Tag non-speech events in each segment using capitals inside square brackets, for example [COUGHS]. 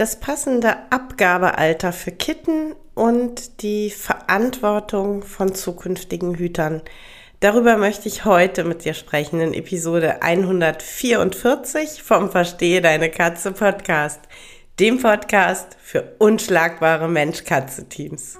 das passende Abgabealter für Kitten und die Verantwortung von zukünftigen Hütern. Darüber möchte ich heute mit dir sprechen in Episode 144 vom Verstehe deine Katze Podcast, dem Podcast für unschlagbare Mensch-Katze-Teams.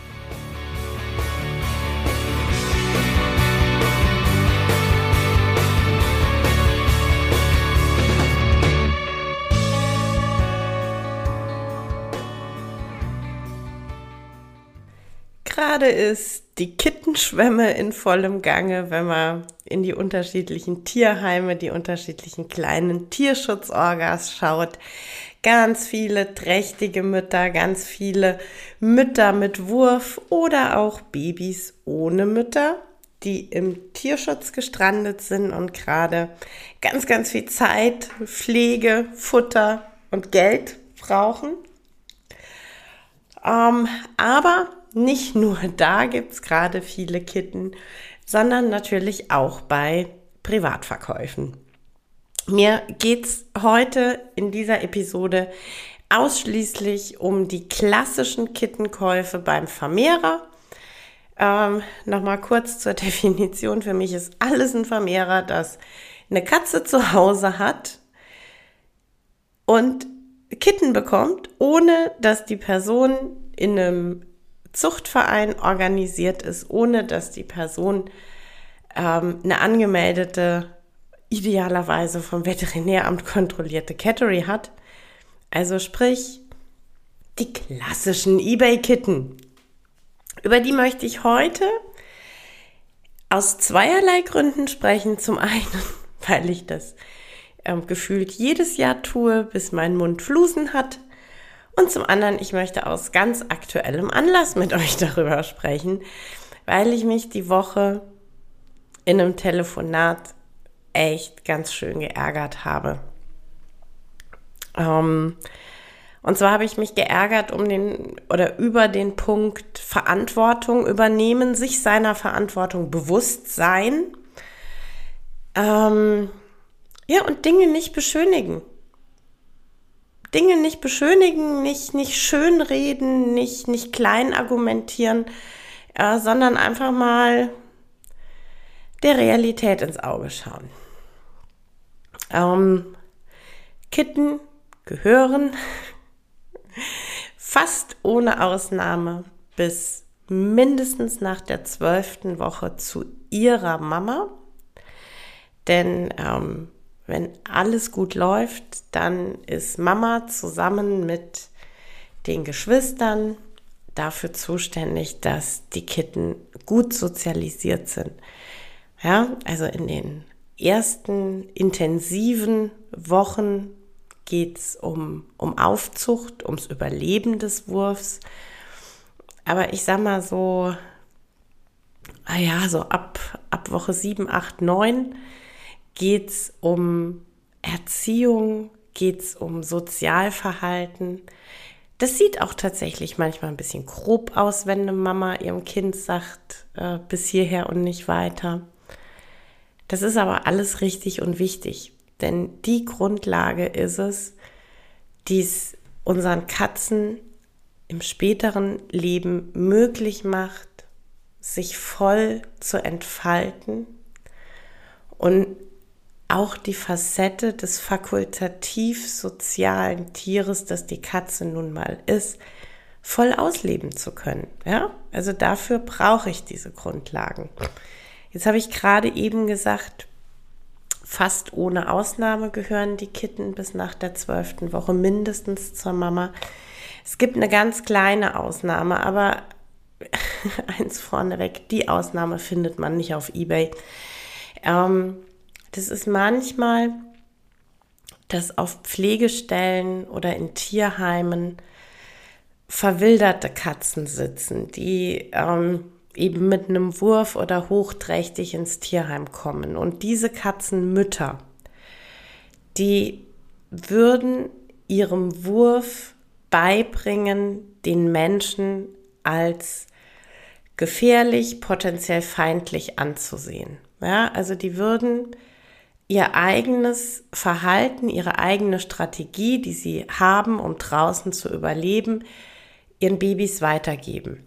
Gerade ist die Kittenschwemme in vollem Gange, wenn man in die unterschiedlichen Tierheime, die unterschiedlichen kleinen Tierschutzorgas schaut. Ganz viele trächtige Mütter, ganz viele Mütter mit Wurf oder auch Babys ohne Mütter, die im Tierschutz gestrandet sind und gerade ganz, ganz viel Zeit, Pflege, Futter und Geld brauchen. Ähm, aber nicht nur da gibt's gerade viele Kitten, sondern natürlich auch bei Privatverkäufen. Mir geht's heute in dieser Episode ausschließlich um die klassischen Kittenkäufe beim Vermehrer. Ähm, Nochmal kurz zur [LAUGHS] Definition. Für mich ist alles ein Vermehrer, das eine Katze zu Hause hat und Kitten bekommt, ohne dass die Person in einem Zuchtverein organisiert ist, ohne dass die Person ähm, eine angemeldete, idealerweise vom Veterinäramt kontrollierte Cattery hat. Also sprich, die klassischen eBay-Kitten. Über die möchte ich heute aus zweierlei Gründen sprechen. Zum einen, [LAUGHS] weil ich das ähm, gefühlt jedes Jahr tue, bis mein Mund Flusen hat. Und zum anderen, ich möchte aus ganz aktuellem Anlass mit euch [LAUGHS] darüber sprechen, weil ich mich die Woche in einem Telefonat echt ganz schön geärgert habe. Ähm, und zwar habe ich mich geärgert um den oder über den Punkt Verantwortung übernehmen, sich seiner Verantwortung bewusst sein. Ähm, ja, und Dinge nicht beschönigen. Dinge nicht beschönigen, nicht, nicht schönreden, nicht, nicht klein argumentieren, äh, sondern einfach mal der Realität ins Auge schauen. Ähm, Kitten gehören [LAUGHS] fast ohne Ausnahme bis mindestens nach der zwölften Woche zu ihrer Mama. Denn ähm, wenn alles gut läuft, dann ist Mama zusammen mit den Geschwistern dafür zuständig, dass die Kitten gut sozialisiert sind. Ja, also in den ersten intensiven Wochen geht's um, um Aufzucht, ums Überleben des Wurfs. Aber ich sag mal so, ah so ab, ab Woche 7, 8, 9 geht es um Erziehung, geht es um Sozialverhalten. Das sieht auch tatsächlich manchmal ein bisschen grob aus, wenn eine Mama ihrem Kind sagt, äh, bis hierher und nicht weiter. Das ist aber alles richtig und wichtig, denn die Grundlage ist es, die es unseren Katzen im späteren Leben möglich macht, sich voll zu entfalten und auch die Facette des fakultativ sozialen Tieres, das die Katze nun mal ist, voll ausleben zu können. Ja, also dafür brauche ich diese Grundlagen. Jetzt habe ich gerade eben gesagt, fast ohne Ausnahme gehören die Kitten bis nach der zwölften Woche mindestens zur Mama. Es gibt eine ganz kleine Ausnahme, aber [LAUGHS] eins vorneweg, die Ausnahme findet man nicht auf eBay. Ähm, das ist manchmal, dass auf Pflegestellen oder in Tierheimen verwilderte Katzen sitzen, die ähm, eben mit einem Wurf oder hochträchtig ins Tierheim kommen. Und diese Katzenmütter, die würden ihrem Wurf beibringen, den Menschen als gefährlich, potenziell feindlich anzusehen. Ja, also die würden ihr eigenes Verhalten, ihre eigene Strategie, die sie haben, um draußen zu überleben, ihren Babys weitergeben.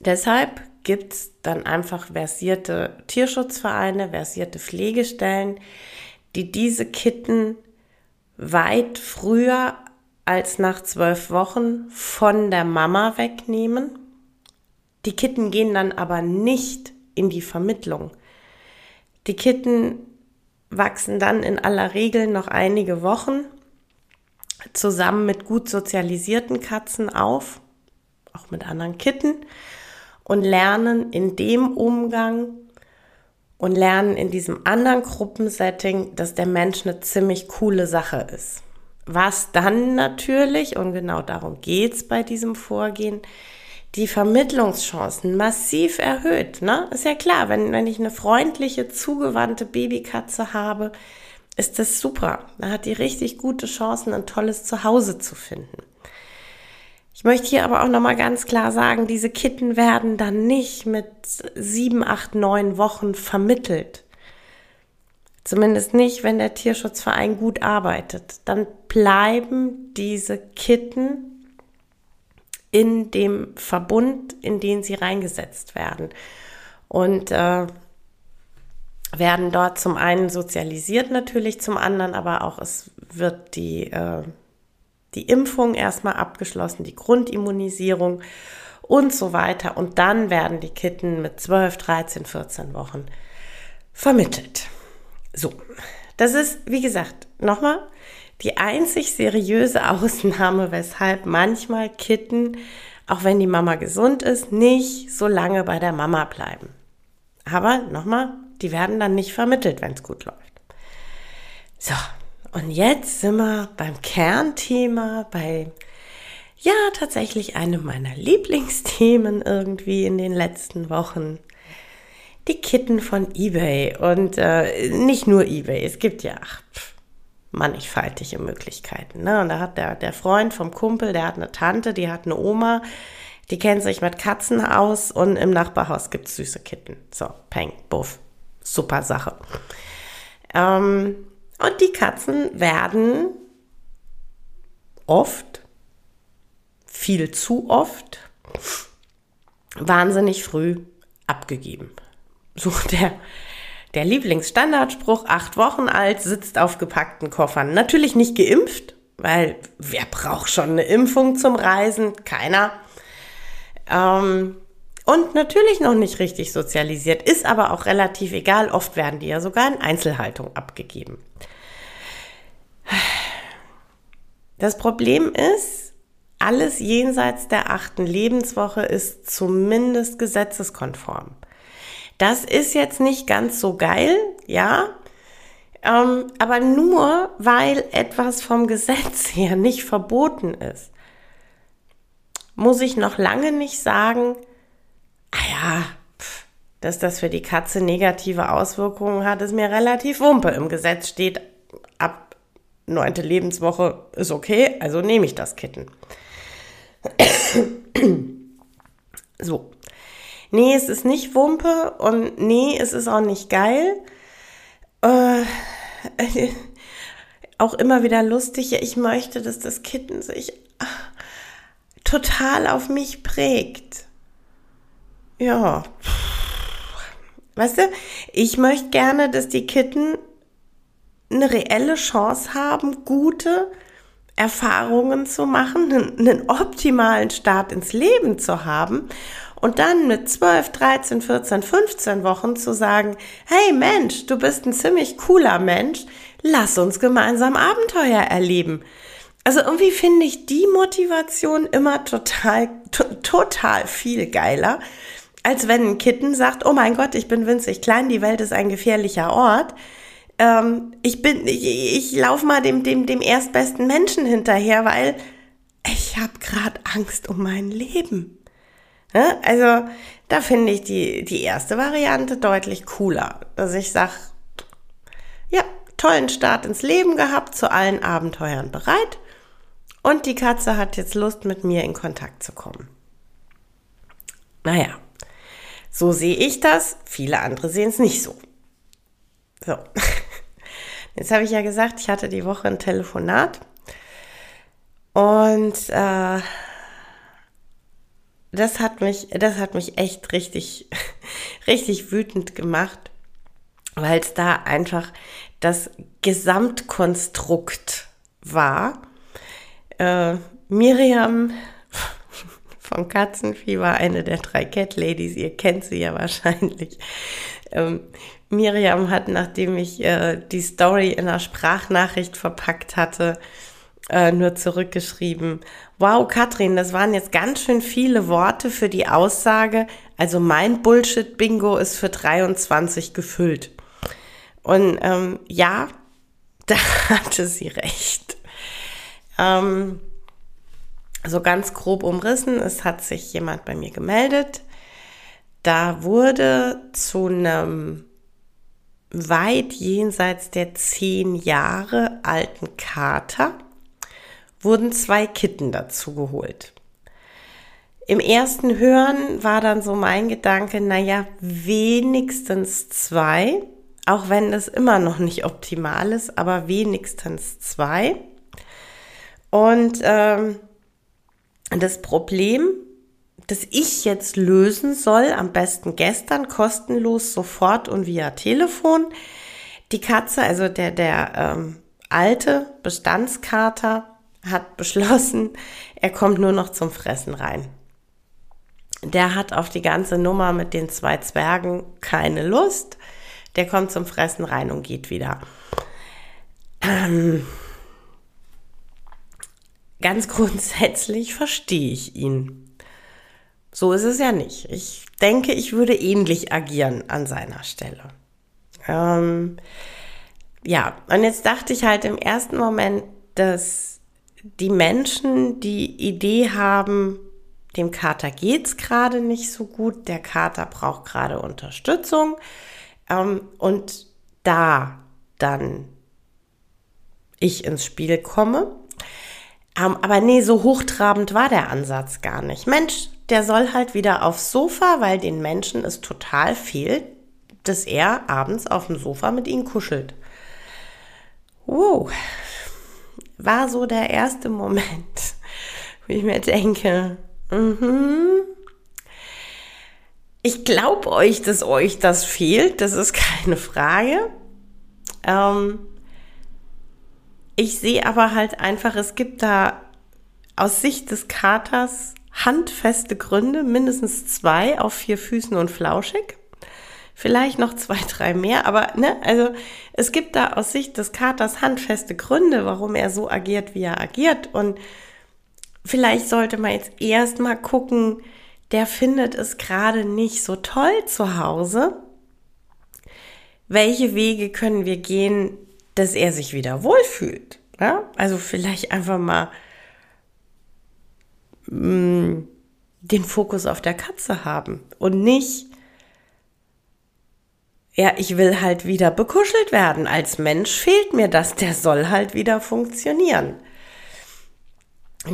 Deshalb gibt es dann einfach versierte Tierschutzvereine, versierte Pflegestellen, die diese Kitten weit früher als nach zwölf Wochen von der Mama wegnehmen. Die Kitten gehen dann aber nicht in die Vermittlung. Die Kitten wachsen dann in aller Regel noch einige Wochen zusammen mit gut sozialisierten Katzen auf, auch mit anderen Kitten und lernen in dem Umgang und lernen in diesem anderen Gruppensetting, dass der Mensch eine ziemlich coole Sache ist. Was dann natürlich, und genau darum geht's bei diesem Vorgehen, die Vermittlungschancen massiv erhöht. Ne? Ist ja klar, wenn, wenn ich eine freundliche, zugewandte Babykatze habe, ist das super. Da hat die richtig gute Chancen, ein tolles Zuhause zu finden. Ich möchte hier aber auch nochmal ganz klar sagen, diese Kitten werden dann nicht mit sieben, acht, neun Wochen vermittelt. Zumindest nicht, wenn der Tierschutzverein gut arbeitet. Dann bleiben diese Kitten in dem Verbund, in den sie reingesetzt werden. Und äh, werden dort zum einen sozialisiert natürlich, zum anderen aber auch es wird die, äh, die Impfung erstmal abgeschlossen, die Grundimmunisierung und so weiter. Und dann werden die Kitten mit 12, 13, 14 Wochen vermittelt. So, das ist, wie gesagt, nochmal die einzig seriöse [LAUGHS] Ausnahme, weshalb manchmal Kitten, auch wenn die Mama gesund ist, nicht so lange bei der Mama bleiben. Aber nochmal, die werden dann nicht vermittelt, wenn es gut läuft. So, und jetzt sind wir beim Kernthema, bei ja tatsächlich einem meiner Lieblingsthemen irgendwie in den letzten Wochen. Die Kitten von eBay und äh, nicht nur eBay, es gibt ja ach, mannigfaltige Möglichkeiten. Ne? Und da hat der, der Freund vom Kumpel, der hat eine Tante, die hat eine Oma, die kennt sich mit Katzen aus und im Nachbarhaus gibt es süße Kitten. So, peng, buff super Sache. Ähm, und die Katzen werden oft, viel zu oft, wahnsinnig früh abgegeben. So der, der Lieblingsstandardspruch, acht Wochen alt, sitzt auf gepackten Koffern. Natürlich nicht geimpft, weil wer braucht schon eine Impfung zum Reisen? Keiner. Ähm, und natürlich noch nicht richtig sozialisiert, ist aber auch relativ egal. Oft werden die ja sogar in Einzelhaltung abgegeben. Das Problem ist, alles jenseits der achten Lebenswoche ist zumindest gesetzeskonform. Das ist jetzt nicht ganz so geil, ja, ähm, aber nur weil etwas vom Gesetz [LAUGHS] her nicht verboten ist, muss ich noch lange nicht sagen, ah ja, pff, dass das für die Katze negative Auswirkungen hat, ist mir relativ wumpe. Im Gesetz steht, ab neunte Lebenswoche ist okay, also nehme ich das Kitten. [COUGHS] so. Nee, es ist nicht Wumpe und nee, es ist auch nicht geil. Äh, [LAUGHS] auch immer wieder lustig. Ich möchte, dass das Kitten sich total auf mich prägt ja, weißt du, ich möchte gerne, dass die Kitten eine reelle Chance haben, gute Erfahrungen zu machen, einen, einen optimalen Start ins Leben zu haben und dann mit 12, 13, 14, 15 Wochen zu sagen, hey Mensch, du bist ein ziemlich cooler Mensch, lass uns gemeinsam Abenteuer erleben. also irgendwie finde ich die Motivation immer total, total viel geiler, als wenn ein Kitten sagt, oh mein Gott, ich bin winzig klein, die Welt ist ein gefährlicher Ort. Ähm, ich bin, ich, ich laufe mal dem, dem, dem erstbesten Menschen hinterher, weil ich habe gerade Angst um mein Leben. Ja, also da finde ich die, die erste Variante deutlich cooler, dass ich sage, ja, tollen Start ins Leben gehabt, zu allen Abenteuern bereit. Und die Katze hat jetzt Lust, mit mir in Kontakt zu kommen. Naja, so sehe ich das, viele andere sehen es nicht so. So, [LAUGHS] jetzt habe ich ja gesagt, ich hatte die Woche ein Telefonat. Und äh, das hat mich, das hat mich echt richtig, [LAUGHS] richtig wütend gemacht, weil es da einfach das Gesamtkonstrukt war. Äh, Miriam [LAUGHS] von Katzenvieh war eine der drei Cat Ladies, ihr kennt sie ja wahrscheinlich. Ähm, Miriam hat, nachdem ich äh, die Story in einer Sprachnachricht verpackt hatte, äh, nur zurückgeschrieben, wow, Katrin, das waren jetzt ganz schön viele Worte für die Aussage, also mein Bullshit-Bingo ist für 23 gefüllt. Und ähm, ja, [LAUGHS] da hatte sie recht. Ähm, so ganz grob umrissen, es hat sich jemand bei mir gemeldet. Da wurde zu einem weit jenseits der zehn Jahre alten Kater wurden zwei Kitten dazu geholt. Im ersten Hören war dann so mein Gedanke, naja, wenigstens zwei, auch wenn das immer noch nicht optimal ist, aber wenigstens zwei. Und ähm, das Problem, das ich jetzt lösen soll, am besten gestern, kostenlos, sofort und via Telefon, die Katze, also der, der ähm, alte Bestandskater, hat beschlossen, er kommt nur noch zum Fressen rein. Der hat auf die ganze Nummer mit den zwei Zwergen keine Lust. Der kommt zum Fressen rein und geht wieder. Ähm, [CLEARS THROAT] ganz grundsätzlich verstehe ich ihn. So ist es ja nicht. Ich denke, ich würde ähnlich agieren an seiner Stelle. Ähm, ja, und jetzt dachte ich halt im ersten Moment, dass die Menschen die Idee haben, dem Kater geht's gerade nicht so gut, der Kater braucht gerade Unterstützung ähm, und da dann ich ins Spiel komme. Ähm, aber nee, so hochtrabend war der Ansatz gar nicht. Mensch, der soll halt wieder aufs Sofa, weil den Menschen es total fehlt, dass er abends auf dem Sofa mit ihnen kuschelt. Wow, war so der erste Moment, wo ich mir denke, mhm. ich glaube euch, dass euch das fehlt, das ist keine Frage. Ähm, ich sehe aber halt einfach, es gibt da aus Sicht des Katers handfeste Gründe, mindestens zwei auf vier Füßen und flauschig vielleicht noch zwei, drei mehr, aber ne, also es gibt da aus Sicht des Katers handfeste Gründe, warum er so agiert, wie er agiert und vielleicht sollte man jetzt erstmal gucken, der findet es gerade nicht so toll zu Hause. Welche Wege können wir gehen, dass er sich wieder wohlfühlt? Ja? Also vielleicht einfach mal mh, mm, den Fokus auf der Katze haben und nicht ja, ich will halt wieder bekuschelt werden. Als Mensch fehlt mir das. Der soll halt wieder funktionieren.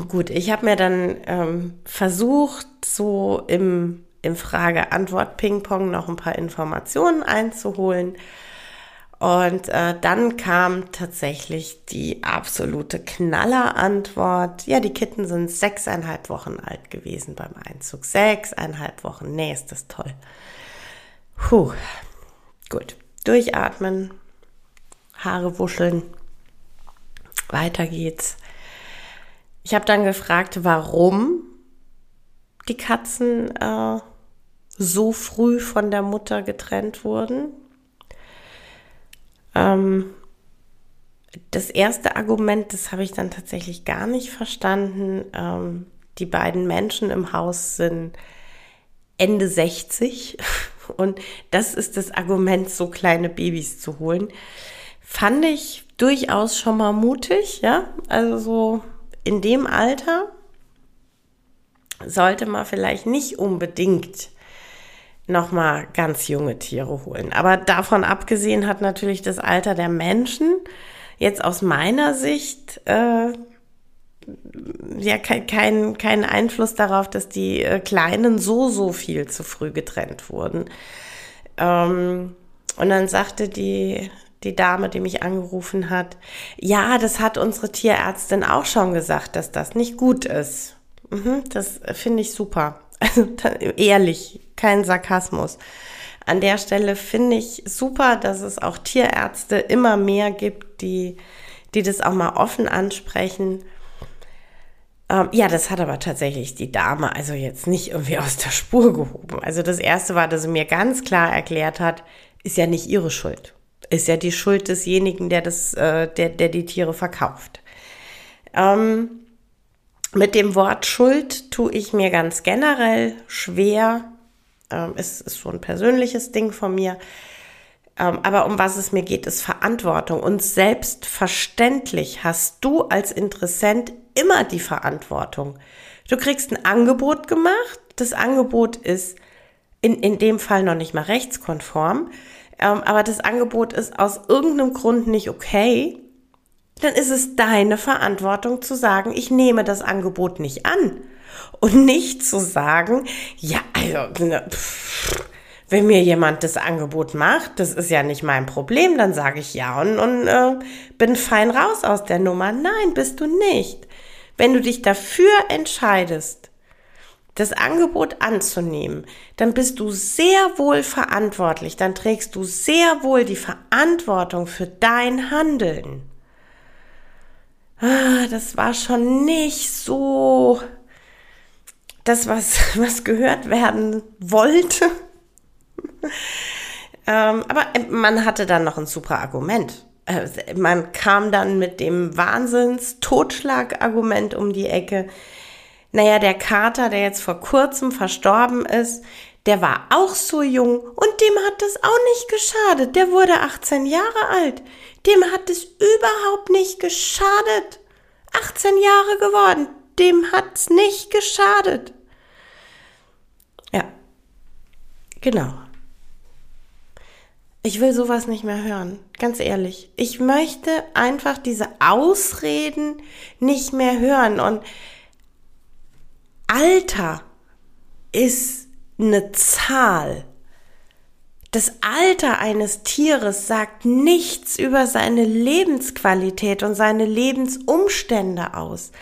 Gut, ich habe mir dann ähm, versucht, so im, im Frage-Antwort-Ping-Pong noch ein paar Informationen einzuholen. Und äh, dann kam tatsächlich die absolute Knallerantwort. Ja, die Kitten sind sechseinhalb Wochen alt gewesen beim Einzug. Sechseinhalb Wochen. Nee, ist das toll. Puh. Gut, durchatmen, Haare wuscheln, weiter geht's. Ich habe dann gefragt, warum die Katzen äh, so früh von der Mutter getrennt wurden. Ähm, das erste Argument, das habe ich dann tatsächlich gar nicht verstanden. Ähm, die beiden Menschen im Haus sind Ende 60 [LAUGHS] und das ist das Argument, so kleine Babys zu holen. Fand ich durchaus schon mal mutig, ja. Also so in dem Alter sollte man vielleicht nicht unbedingt nochmal ganz junge Tiere holen. Aber davon abgesehen hat natürlich das Alter der Menschen jetzt aus meiner Sicht äh, ja keinen kein Einfluss darauf, dass die äh, Kleinen so, so viel zu früh getrennt wurden. Ähm, und dann sagte die, die Dame, die mich angerufen hat, ja, das hat unsere Tierärztin auch schon gesagt, dass das nicht gut ist. Mhm, das finde ich super. [LAUGHS] Also ehrlich, kein Sarkasmus. An der Stelle finde ich super, dass es auch Tierärzte immer mehr gibt, die, die das auch mal offen ansprechen ähm, ja, das hat aber tatsächlich die Dame also jetzt nicht irgendwie aus der Spur gehoben. Also das erste war, dass sie mir ganz klar erklärt hat, ist ja nicht ihre Schuld. Ist ja die Schuld desjenigen, der das, äh, der, der die Tiere verkauft. Ähm, mit dem Wort Schuld tue ich mir ganz generell schwer. Ähm, es ist so ein persönliches Ding von mir. Ähm, aber um was es mir geht, ist Verantwortung. Und selbstverständlich hast du als Interessent immer die Verantwortung. Du kriegst ein Angebot gemacht. Das Angebot ist in, in dem Fall noch nicht mal rechtskonform. Ähm, aber das Angebot ist aus irgendeinem Grund nicht okay. Dann ist es deine Verantwortung zu sagen, ich nehme das Angebot nicht an. Und nicht zu sagen, ja, also, pff, wenn mir jemand das Angebot macht, das ist ja nicht mein Problem, dann sage ich ja und, und äh, bin fein raus aus der Nummer. Nein, bist du nicht. Wenn du dich dafür entscheidest, das Angebot anzunehmen, dann bist du sehr wohl verantwortlich, dann trägst du sehr wohl die Verantwortung für dein Handeln. Ah, das war schon nicht so das, was, [LAUGHS] was gehört werden wollte. [LAUGHS] ähm, aber man hatte dann noch ein super Argument. Äh, man kam dann mit dem Wahnsinns-Totschlag-Argument um die Ecke. Naja, der Kater, der jetzt vor kurzem verstorben ist, der war auch so jung und dem hat es auch nicht geschadet. Der wurde 18 Jahre alt. Dem hat es überhaupt nicht geschadet. 18 Jahre geworden. Dem hat's nicht geschadet. Ja. Genau. Ich will sowas nicht mehr hören, ganz ehrlich. Ich möchte einfach diese Ausreden nicht mehr hören. Und Alter ist eine Zahl. Das Alter eines Tieres sagt nichts über seine Lebensqualität und seine Lebensumstände aus.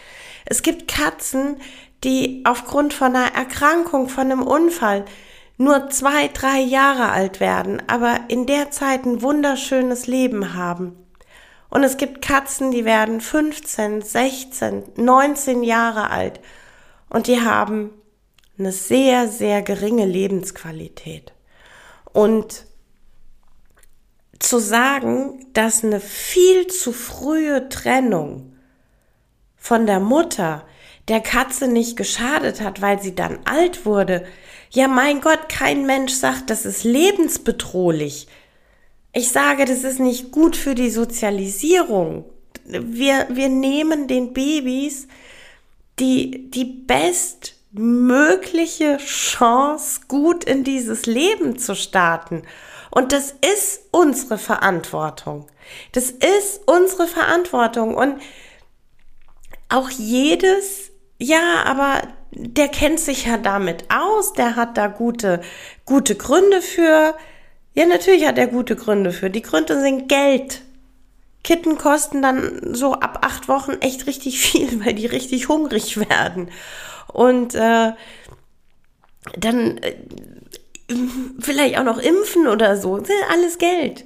Es gibt Katzen, die aufgrund von einer Erkrankung, von einem Unfall nur zwei, drei Jahre alt werden, aber in der Zeit ein wunderschönes Leben haben. Und es gibt Katzen, die werden 15, 16, 19 Jahre alt und die haben eine sehr, sehr geringe Lebensqualität. Und zu sagen, dass eine viel zu frühe Trennung von der Mutter der Katze nicht geschadet hat, weil sie dann alt wurde, ja, mein Gott, kein Mensch sagt, das ist lebensbedrohlich. Ich sage, das ist nicht gut für die Sozialisierung. Wir, wir nehmen den Babys die, die bestmögliche Chance, gut in dieses Leben zu starten. Und das ist unsere Verantwortung. Das ist unsere Verantwortung. Und auch jedes, ja, aber der kennt sich ja damit aus, der hat da gute, gute Gründe für. Ja, natürlich hat er gute Gründe für. Die Gründe sind Geld. Kitten kosten dann so ab acht Wochen echt richtig viel, [LAUGHS] weil die richtig hungrig werden. Und äh, dann äh, vielleicht auch noch impfen oder so. Das ist alles Geld.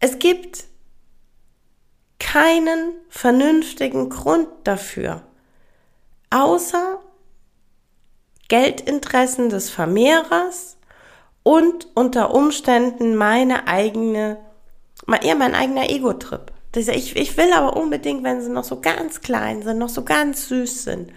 Es gibt keinen vernünftigen Grund dafür außer Geldinteressen des Vermehrers und unter Umständen meine eigene, eher mein eigener Ego-Trip. Ich, ich will aber unbedingt, wenn sie noch so ganz klein sind, noch so ganz süß sind.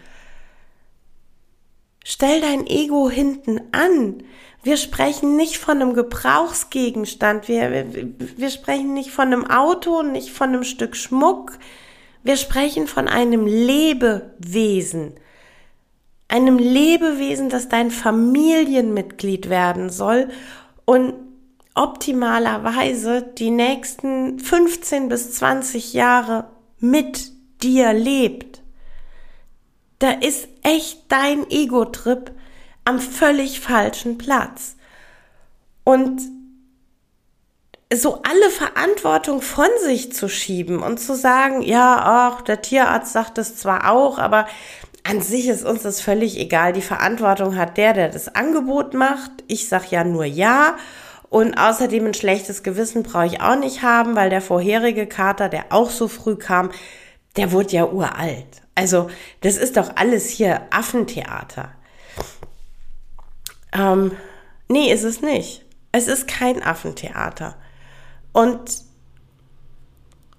Stell dein Ego hinten an. Wir sprechen nicht von einem Gebrauchsgegenstand. Wir, wir, wir sprechen nicht von einem Auto, nicht von einem Stück Schmuck. Wir sprechen von einem Lebewesen. Einem Lebewesen, das dein Familienmitglied werden soll und optimalerweise die nächsten 15 bis 20 Jahre mit dir lebt. Da ist echt dein Ego-Trip am völlig falschen Platz. Und so alle Verantwortung von sich zu schieben und zu sagen, ja, ach, der Tierarzt sagt es zwar auch, aber an sich ist uns das völlig egal. Die Verantwortung hat der, der das Angebot macht. Ich sag ja nur ja. Und außerdem ein schlechtes Gewissen brauche ich auch nicht haben, weil der vorherige Kater, der auch so früh kam, der wurde ja uralt. Also das ist doch alles hier Affentheater. Ähm, nee, ist es nicht. Es ist kein Affentheater. Und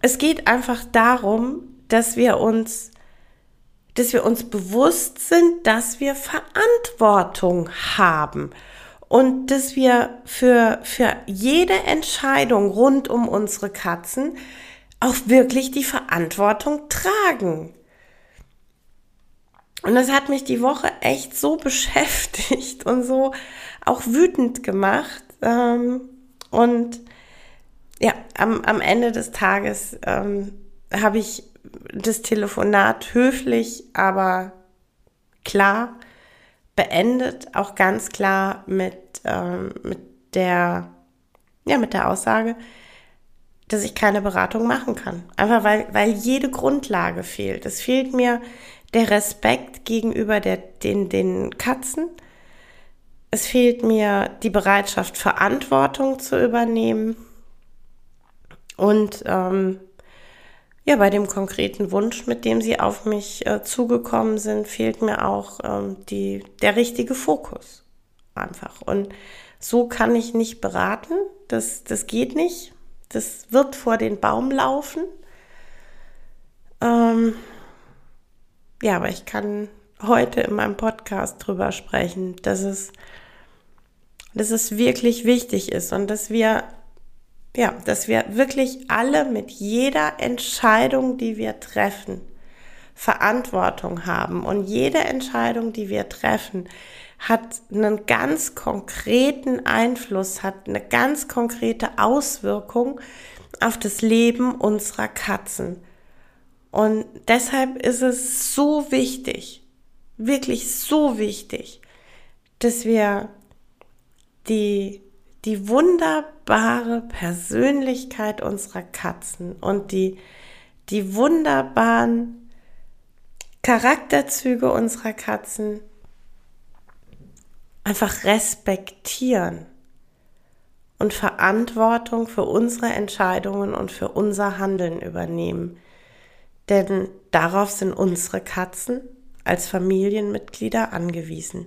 es geht einfach darum, dass wir uns, dass wir uns bewusst sind, dass wir Verantwortung haben und dass wir für, für jede Entscheidung rund um unsere Katzen auch wirklich die Verantwortung tragen. Und das hat mich die Woche echt so [LAUGHS] beschäftigt und so auch wütend gemacht. Ähm, und ja, am, am Ende des Tages ähm, habe ich das Telefonat höflich, aber klar beendet, auch ganz klar mit, ähm, mit der, ja, mit der Aussage, dass ich keine Beratung machen kann. Einfach weil, weil jede Grundlage fehlt. Es fehlt mir der Respekt gegenüber der, den, den Katzen. Es fehlt mir die Bereitschaft, Verantwortung zu übernehmen. Und ähm, ja, bei dem konkreten Wunsch, mit dem sie auf mich äh, zugekommen sind, fehlt mir auch ähm, die, der richtige Fokus. Einfach. Und so kann ich nicht beraten. Das, das geht nicht. Das wird vor den Baum laufen. Ähm, ja, aber ich kann heute in meinem Podcast drüber sprechen, dass es, dass es wirklich wichtig ist und dass wir, ja, dass wir wirklich alle mit jeder Entscheidung, die wir treffen, Verantwortung haben. Und jede Entscheidung, die wir treffen, hat einen ganz konkreten Einfluss, hat eine ganz konkrete Auswirkung auf das Leben unserer Katzen. Und deshalb ist es so wichtig, wirklich so wichtig, dass wir die, die wunderbare Persönlichkeit unserer Katzen und die, die wunderbaren Charakterzüge unserer Katzen einfach respektieren und Verantwortung für unsere Entscheidungen und für unser Handeln übernehmen denn darauf sind unsere Katzen als Familienmitglieder angewiesen.